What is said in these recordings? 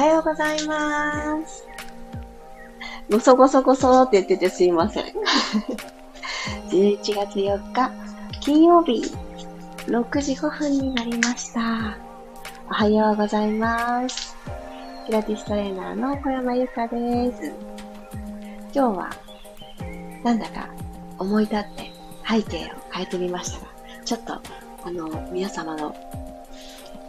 はようございます。ごそごそごそって言っててすいません。11月4日、金曜日、6時5分になりました。おはようございます。ピラティストレーナーの小山由かです。今日は、なんだか思い立って背景を変えてみましたが、ちょっと、あの、皆様の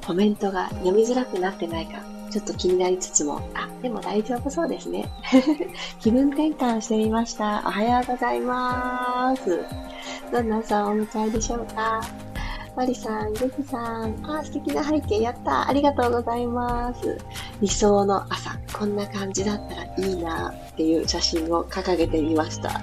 コメントが読みづらくなってないかちょっと気になりつつも、あ、でも大丈夫そうですね。気分転換してみました。おはようございます。どんな朝をお迎えでしょうか？マリさん、ジェフさん、あ、素敵な背景、やったありがとうございます。理想の朝、こんな感じだったらいいなっていう写真を掲げてみました。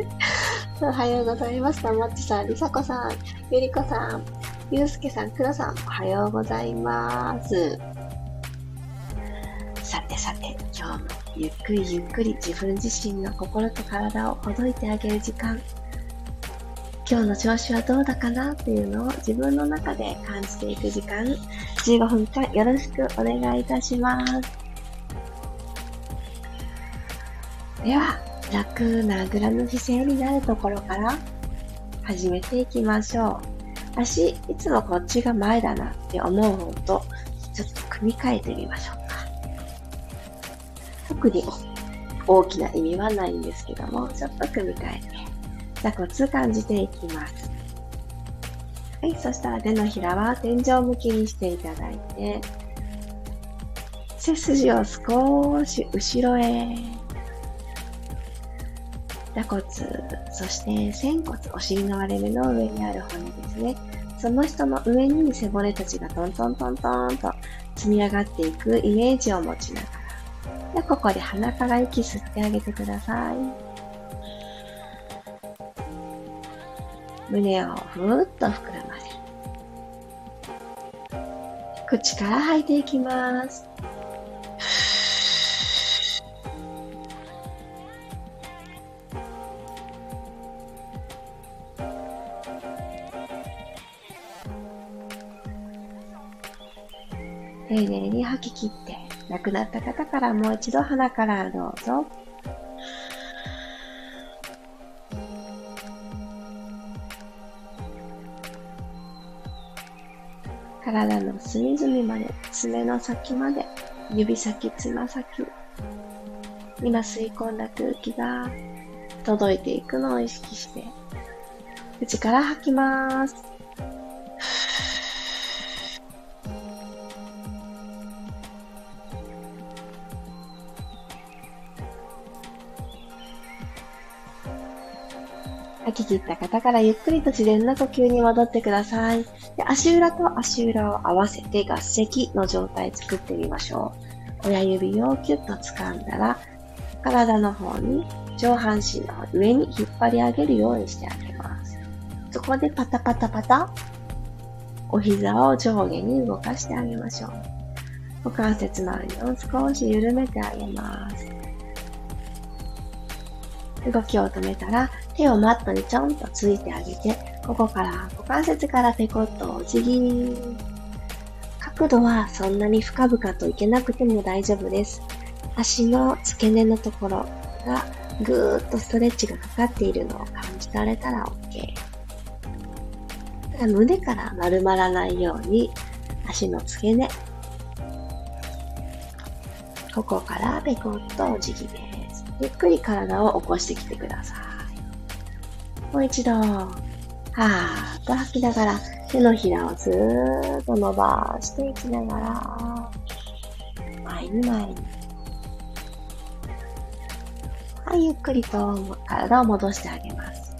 おはようございます。たまっちさん、りさこさん、ゆりこさん、ゆうすけさん、くろさん、おはようございます。さて、今日もゆっくりゆっくり自分自身の心と体をほどいてあげる時間。今日の調子はどうだかなっていうのを自分の中で感じていく時間、15分間よろしくお願いいたします。では、楽なグラの姿勢になるところから始めていきましょう。足、いつもこっちが前だなって思う方と、ちょっと組み替えてみましょう。に大きな意味はないんですけども、ちょっと組み替えて、座骨感じていきます。はい、そしたら手のひらは天井向きにしていただいて、背筋を少し後ろへ。座骨、そして仙骨、お尻の割れ目の上にある骨ですね。その人の上に背骨たちがトントントントンと積み上がっていくイメージを持ちながら、でここで鼻から息吸ってあげてください。胸をふーっと膨らませる。口から吐いていきます。丁寧に吐き切って亡くなった方からもう一度鼻からどうぞ。体の隅々まで、爪の先まで、指先、つま先。今吸い込んだ空気が届いていくのを意識して、口から吐きます。きった方からゆっくりと自然な呼吸に戻ってください。で足裏と足裏を合わせて合席の状態作ってみましょう。親指をキュッと掴んだら、体の方に上半身の上に引っ張り上げるようにしてあげます。そこでパタパタパタ、お膝を上下に動かしてあげましょう。股関節周りを少し緩めてあげます。動きを止めたら手をマットにちょんとついてあげて、ここから股関節からペコッとお辞儀。角度はそんなに深々といけなくても大丈夫です。足の付け根のところがぐーっとストレッチがかかっているのを感じられたら OK。胸から丸まらないように足の付け根。ここからペコッとお辞儀です。ゆっくり体を起こしてきてください。もう一度、はーっと吐きながら、手のひらをずーっと伸ばしていきながら、前に前に。はい、ゆっくりと体を戻してあげます。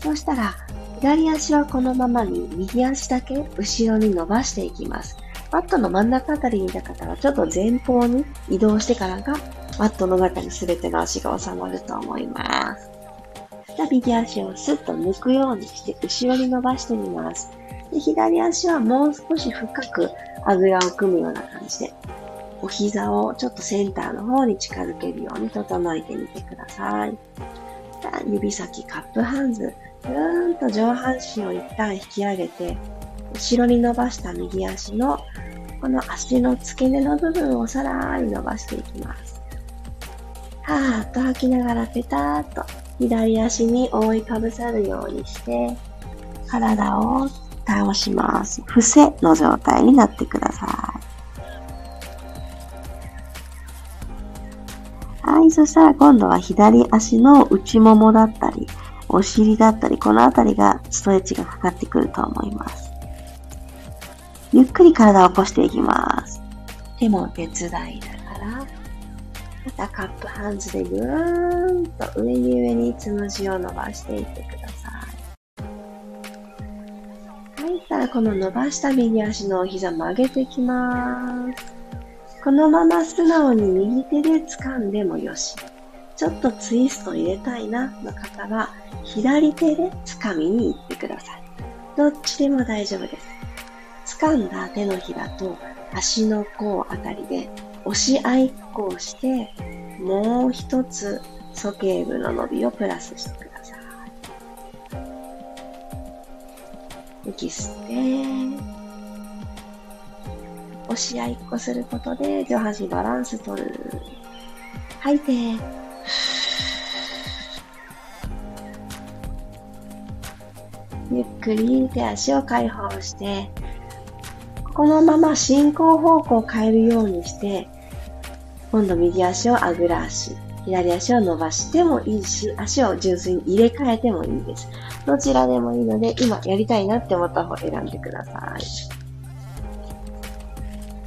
そうしたら、左足はこのままに右足だけ後ろに伸ばしていきます。マットの真ん中あたりにいた方はちょっと前方に移動してからがマットの中に全ての足が収まると思います。た右足をスッと抜くようにして後ろに伸ばしてみます。で左足はもう少し深くあぐらを組むような感じで、お膝をちょっとセンターの方に近づけるように整えてみてください。指先カップハンズ、ぐーんと上半身を一旦引き上げて、後ろに伸ばした右足のこの足の付け根の部分をさらに伸ばしていきます。はーっと吐きながらペターっと左足に覆いかぶさるようにして、体を倒します。伏せの状態になってください。はい、そしたら今度は左足の内ももだったり、お尻だったり、このあたりがストレッチがかかってくると思います。ゆっくり体を起こしていきます。手も手伝いながら、またカップハンズでぐーんと上に上につむじを伸ばしていってください。はい、たらこの伸ばした右足のお膝曲げていきます。このまま素直に右手で掴んでもよし。ちょっとツイスト入れたいなの方は、左手で掴みに行ってください。どっちでも大丈夫です。掴んだ手のひらと足の甲あたりで押し合いっこをして、もう一つ鼠径部の伸びをプラスしてください。息吸って、押し合いっこすることで上半身バランス取る。吐いて、ゆっくり手足を解放して、このまま進行方向を変えるようにして、今度右足をあぐら足、左足を伸ばしてもいいし、足を純粋に入れ替えてもいいです。どちらでもいいので、今やりたいなって思った方を選んでください。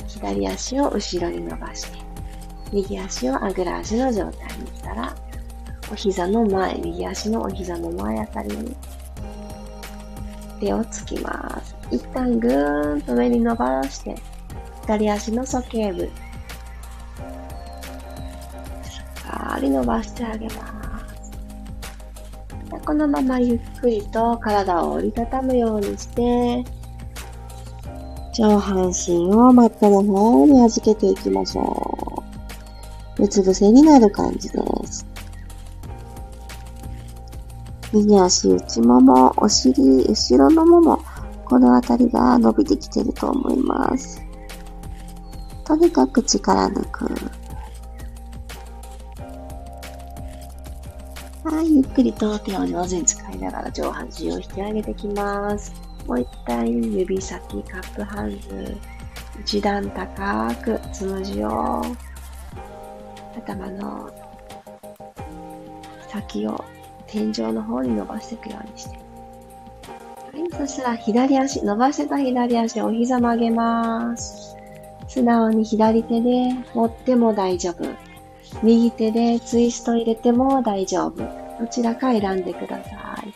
左足を後ろに伸ばして、右足をあぐら足の状態にしたら、お膝の前、右足のお膝の前あたりに手をつきます。一旦ぐーんと上に伸ばして、左足の鼠径部、伸ばしてあげます。このままゆっくりと体を折りたたむようにして、上半身をマットの方に預けていきましょう。うつ伏せになる感じです。右足内もも、お尻、後ろのもも、このあたりが伸びてきてると思います。とにかく力抜く。はい、ゆっくりと手を上手に使いながら上半身を引き上げてきます。もう一回指先、カップハンズ、一段高くつむじを頭の先を天井の方に伸ばしていくようにして。はい、そしたら左足、伸ばしてた左足、お膝曲げます。素直に左手で持っても大丈夫。右手でツイスト入れても大丈夫。どちらか選んでください。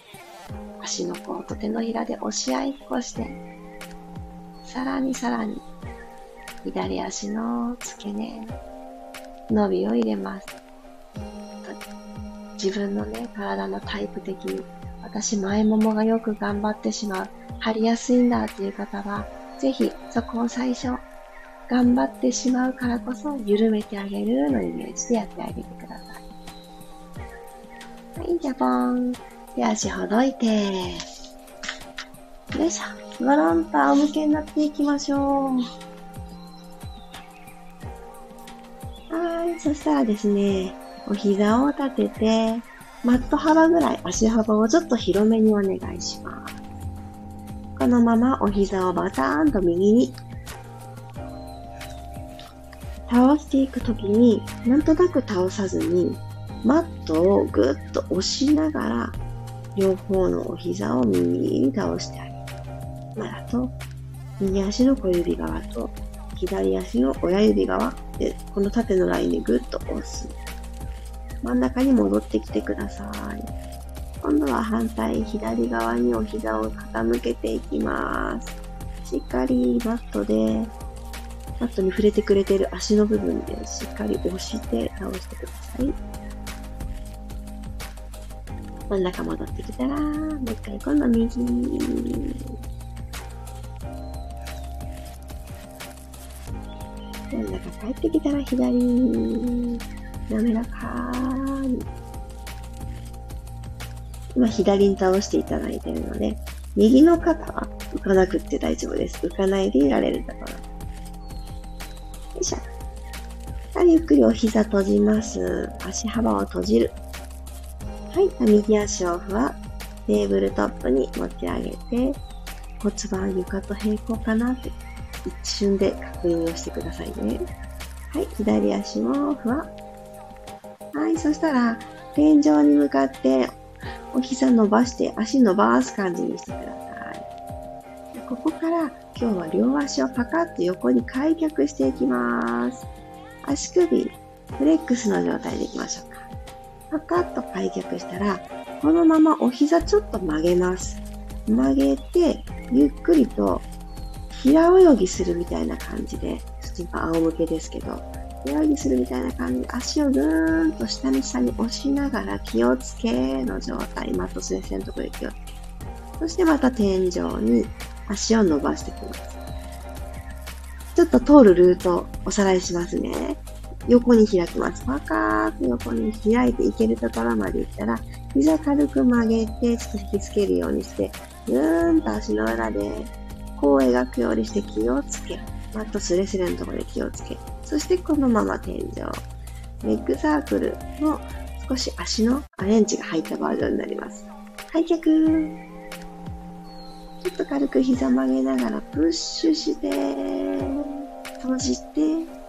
足の甲と手のひらで押し合いっこして、さらにさらに、左足の付け根、伸びを入れます。自分のね、体のタイプ的に、私前ももがよく頑張ってしまう、張りやすいんだっていう方は、ぜひそこを最初頑張ってしまうからこそ緩めてあげるのイメージでやってあげてください。はい、じゃあポーン。手足ほどいて。よいしょ。ゴロンと仰向けになっていきましょう。はい、そしたらですね、お膝を立てて、マット幅ぐらい足幅をちょっと広めにお願いします。このままお膝をバターンと右に倒していくときに、なんとなく倒さずに、マットをぐっと押しながら、両方のお膝を右に倒してあげる。まだと、右足の小指側と、左足の親指側で、この縦のラインでぐっと押す。真ん中に戻ってきてください。今度は反対左側にお膝を傾けていきます。しっかりマットでマットに触れてくれている足の部分でしっかり押して倒してください。真ん中戻ってきたら、もう一回今度右。真ん中帰ってきたら左。滑らかに。今左に倒していただいているので、右の肩は浮かなくって大丈夫です。浮かないでいられるところ。よいしょ。ゆっくりお膝閉じます。足幅を閉じる。はい、右足をふわ、テーブルトップに持ち上げて、骨盤床と平行かなって一瞬で確認をしてくださいね。はい、左足もふわ。はい、そしたら、天井に向かってお膝伸ばして足伸ばす感じにしてください。ここから今日は両足をパカッと横に開脚していきます。足首、フレックスの状態でいきましょう。パカッと開脚したら、このままお膝ちょっと曲げます。曲げて、ゆっくりと平泳ぎするみたいな感じで、ちょっと仰向けですけど、平泳ぎするみたいな感じで足をぐーんと下に下に押しながら気をつけの状態、マットスレスのところで気をつけ。そしてまた天井に足を伸ばしてきます。ちょっと通るルートおさらいしますね。横に開きます。パカーと横に開いていけるところまで行ったら、膝軽く曲げて、ちょっと引きつけるようにして、ぐーんと足の裏で、こう描くようにして気をつけ、マットスレスレのところで気をつけ、そしてこのまま天井。レッグサークルの少し足のアレンジが入ったバージョンになります。開脚。ちょっと軽く膝曲げながらプッシュして、閉じて、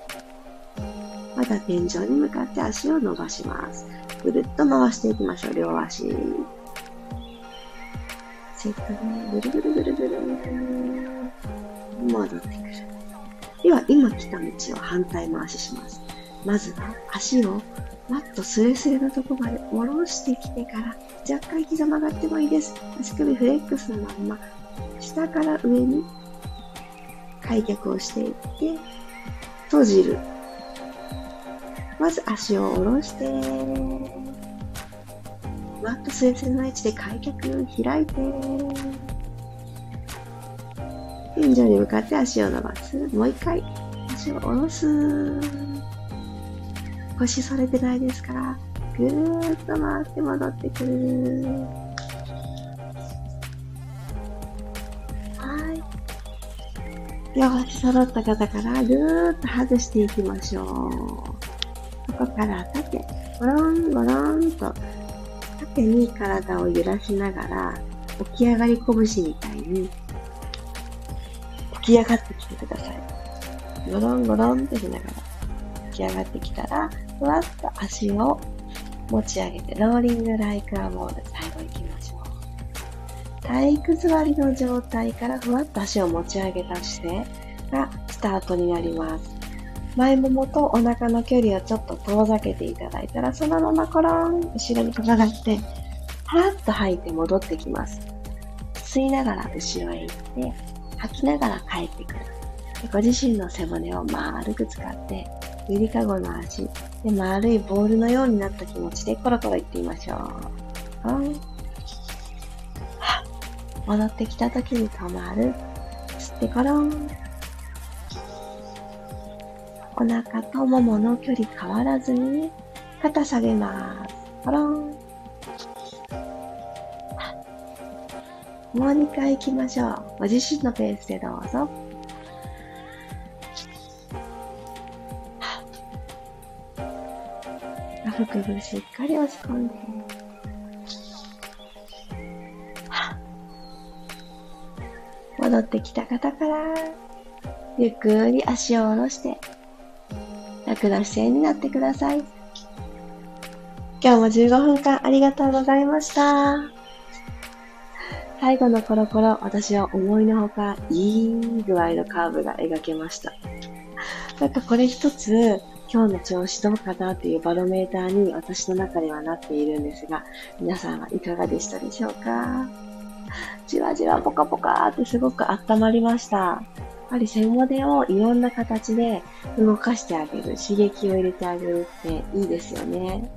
また天井に向かって足を伸ばします。ぐるっと回していきましょう、両足。セットで、ぐるぐるぐるぐる。戻ってくる。では、今来た道を反対回しします。まずは足をマットスレスレのとこまで下ろしてきてから、若干膝曲がってもいいです。足首フレックスのまんま、下から上に開脚をしていって、閉じる。まず足を下ろして、マットスレスレの位置で開脚開いて、天井に向かって足を伸ばす。もう一回、足を下ろす。腰反れてないですから、ぐーっと回って戻ってくる。はい。両足揃った方からぐーっと外していきましょう。そこから縦、ゴロンゴロンと縦に体を揺らしながら起き上がり拳みたいに起き上がってきてください。ゴロンゴロンってしながら起き上がってきたら、ふわっと足を持ち上げて、ローリングライクアモール、最後行きましょう。体育座りの状態からふわっと足を持ち上げた姿勢がスタートになります。前ももとお腹の距離をちょっと遠ざけていただいたら、そのままコロン、後ろに転がって、はらっと吐いて戻ってきます。吸いながら後ろへ行って、吐きながら帰ってくる。ご自身の背骨を丸く使って、ゆりかごの足で丸いボールのようになった気持ちでコロコロ行ってみましょう。うん、戻ってきた時に止まる。吸ってコロン。お腹とももの距離変わらずに肩下げます。ポロン。もう二回行きましょう。ご自身のペースでどうぞ。腹部しっかり押し込んで。戻ってきた方から、ゆっくり足を下ろして、楽な姿勢になってください。今日も15分間ありがとうございました。最後のコロコロ、私は思いのほか、いい具合のカーブが描けました。なんかこれ一つ、今日の調子どうかなっていうバロメーターに私の中ではなっているんですが、皆さんはいかがでしたでしょうか？じわじわポカポカってすごく温まりました。ぱり背骨をいろんな形で動かしてあげる、刺激を入れてあげるっていいですよね。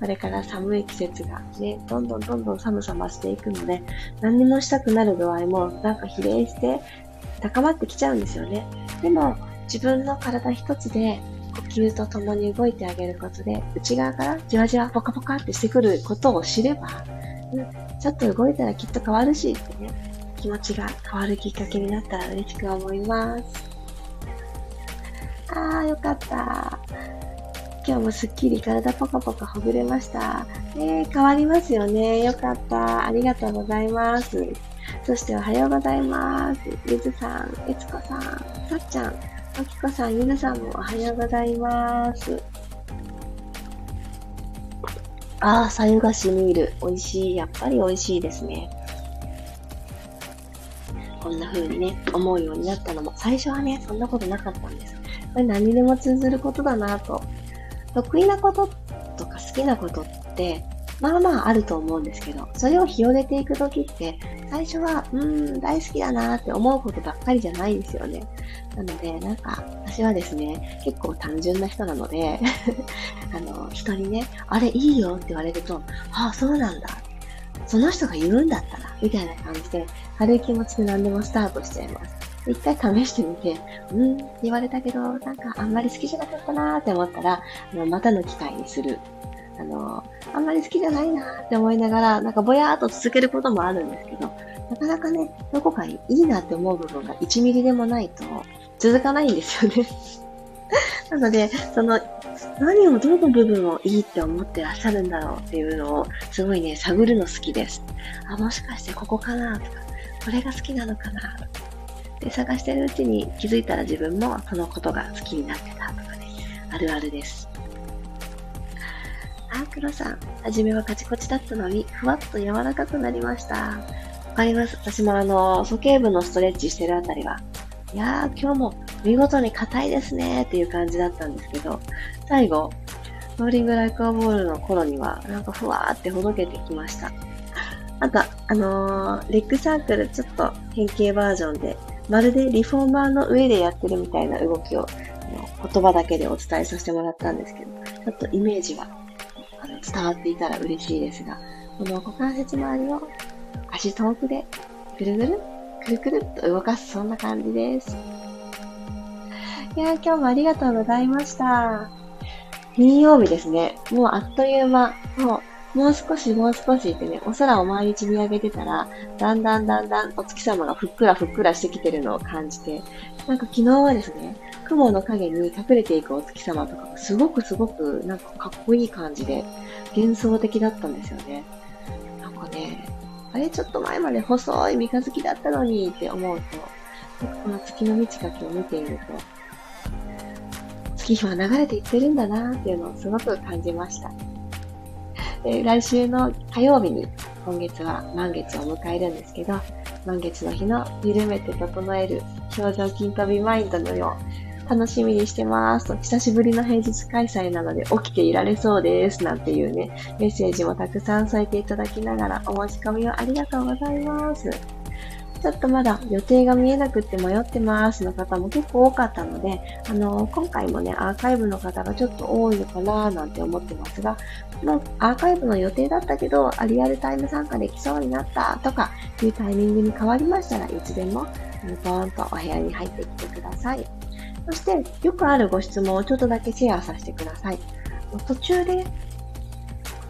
これから寒い季節がね、どんどんどんどん寒さ増していくので、何にもしたくなる度合いもなんか比例して高まってきちゃうんですよね。でも、自分の体一つで呼吸と共に動いてあげることで、内側からじわじわポカポカってしてくることを知れば、うん、ちょっと動いたらきっと変わるしってね、気持ちが変わるきっかけになったら嬉しく思います。あー、よかった。今日もすっきり体ポカポカほぐれました。えー、変わりますよね。よかった。ありがとうございます。そしておはようございます。ゆずさん、えつこさん、さっちゃん、おきこさん、ゆずさんもおはようございます。ああ、さゆがしみる。美味しい。やっぱり美味しいですね。こんな風にね、思うようになったのも、最初はね、そんなことなかったんです。これ何にでも通ずることだなと。得意なこととか好きなことって、まあまああると思うんですけど、それを広げていくときって、最初は、うーん、大好きだなって思うことばっかりじゃないですよね。なので、なんか、私はですね、結構単純な人なので あの、人にね、あれいいよって言われると、ああ、そうなんだ。その人が言うんだったら、みたいな感じで、軽い気持ちで何でもスタートしちゃいます。一回試してみて、うんって言われたけど、なんかあんまり好きじゃなかったなーって思ったら、あのまたの機会にする。あの、あんまり好きじゃないなーって思いながら、なんかぼやーっと続けることもあるんですけど、なかなかね、どこかいいなって思う部分が1ミリでもないと続かないんですよね なので、その、何をどの部分をいいって思ってらっしゃるんだろうっていうのを、すごいね、探るの好きです。あ、もしかしてここかなとか、これが好きなのかな？で、探してるうちに気づいたら自分もそのことが好きになってたとかね、あるあるです。あ、黒さん。はじめはカチコチだったのに、ふわっと柔らかくなりました。わかります。私もあの、鼠径部のストレッチしてるあたりは、いやー、今日も見事に硬いですねっていう感じだったんですけど、最後、ローリングライクアボールの頃には、なんかふわーってほどけてきました。あと、あのー、レッグサークルちょっと変形バージョンで、まるでリフォーマーの上でやってるみたいな動きを、言葉だけでお伝えさせてもらったんですけど、ちょっとイメージがあの伝わっていたら嬉しいですが、この股関節周りを足遠くでぐるぐる、くるくるっと動かす、そんな感じです。いや今日もありがとうございました。金曜日ですね。もうあっという間。もう、もう少しもう少しってね、お空を毎日見上げてたら、だんだんだんだんお月様がふっくらふっくらしてきてるのを感じて、なんか昨日はですね、雲の影に隠れていくお月様とかすごくすごくなんかかっこいい感じで幻想的だったんですよね。なんかね、あれちょっと前まで細い三日月だったのにって思うと、この月の満ち欠けを見ていると、月日は流れていってるんだなっていうのをすごく感じました。で来週の火曜日に今月は満月を迎えるんですけど、満月の日の緩めて整える表情筋飛びマインドのよう楽しみにしてますと、久しぶりの平日開催なので起きていられそうです。なんていうね、メッセージもたくさん添えていただきながらお申し込みをありがとうございます。ちょっとまだ予定が見えなくって迷ってますの方も結構多かったので、あの、今回もね、アーカイブの方がちょっと多いのかななんて思ってますが、もうアーカイブの予定だったけど、リアルタイム参加できそうになったとかいうタイミングに変わりましたらいつでも、ポーンとお部屋に入ってきてください。そして、よくあるご質問をちょっとだけシェアさせてください。途中で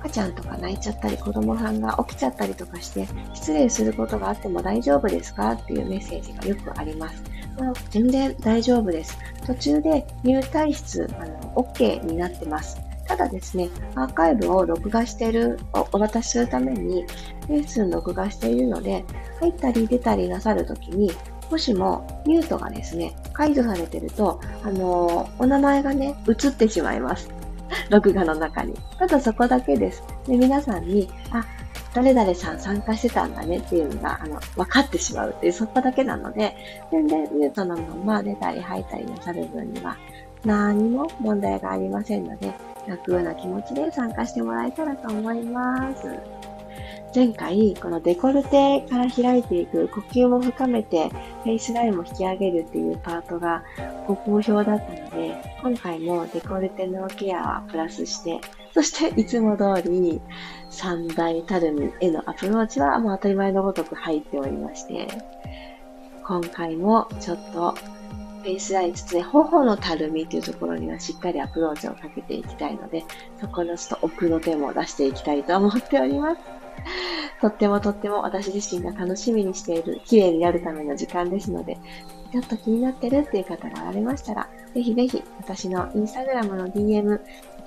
赤ちゃんとか泣いちゃったり、子供さんが起きちゃったりとかして、失礼することがあっても大丈夫ですか？っていうメッセージがよくあります。まあ、全然大丈夫です。途中で入退室、あの、OK になってます。ただですね、アーカイブを録画している、お渡しするために、レッスン録画しているので、入ったり出たりなさるときに、もしもミュートがですね、解除されてると、あのー、お名前がね、映ってしまいます。録画の中に。ただそこだけです。で、皆さんに、あ、誰々さん参加してたんだねっていうのが、あの、分かってしまうっていう、そこだけなので、全然ミュートのまま出たり入ったりなさる分には、何も問題がありませんので、楽な気持ちで参加してもらえたらと思います。前回、このデコルテから開いていく、呼吸も深めて、フェイスラインも引き上げるっていうパートがご好評だったので、今回もデコルテのケアはプラスして、そしていつも通り三大たるみへのアプローチはもう当たり前のごとく入っておりまして、今回もちょっとフェイスラインですね、頬のたるみというところにはしっかりアプローチをかけていきたいので、そこのちょっと奥の手も出していきたいと思っております。とってもとっても私自身が楽しみにしている、綺麗になるための時間ですので、ちょっと気になってるっていう方がおられましたら、ぜひぜひ私のインスタグラムの DM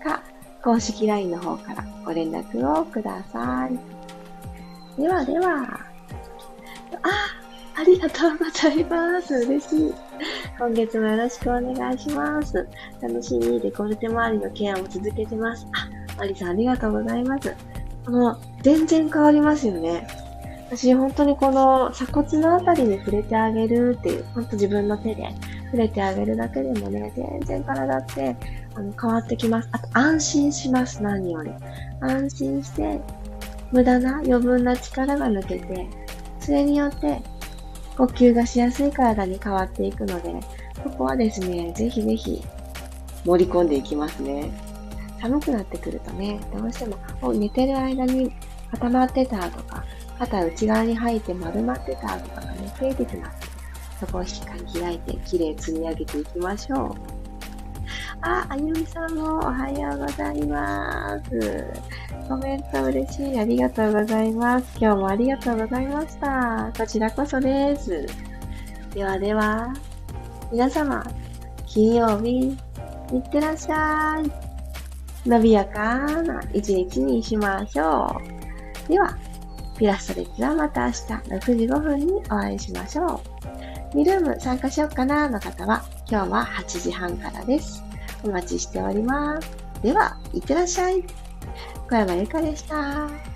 か公式 LINE の方からご連絡をください。ではでは、あ、ありがとうございます。嬉しい。今月もよろしくお願いします。楽しみにデコルテ周りのケアも続けてます。あ、マリさんありがとうございます。この、全然変わりますよね。私、本当にこの鎖骨のあたりに触れてあげるっていう、本当自分の手で触れてあげるだけでもね、全然体ってあの変わってきます。あと、安心します、何より。安心して、無駄な余分な力が抜けて、それによって呼吸がしやすい体に変わっていくので、ここはですね、ぜひぜひ盛り込んでいきますね。寒くなってくるとね、どうしても寝てる間に固まってたとか、肩内側に入って丸まってたとかがね、増えてきます。そこをしっかり開いて、きれい積み上げていきましょう。あ、あゆみさんもおはようございます。コメント嬉しい。ありがとうございます。今日もありがとうございました。こちらこそです。ではでは、皆様、金曜日、いってらっしゃい。伸びやかな一日にしましょう。では、ピラストレッチはまた明日6時5分にお会いしましょう。ミルーム参加しようかなの方は、今日は8時半からです。お待ちしております。では、いってらっしゃい。小山由かでした。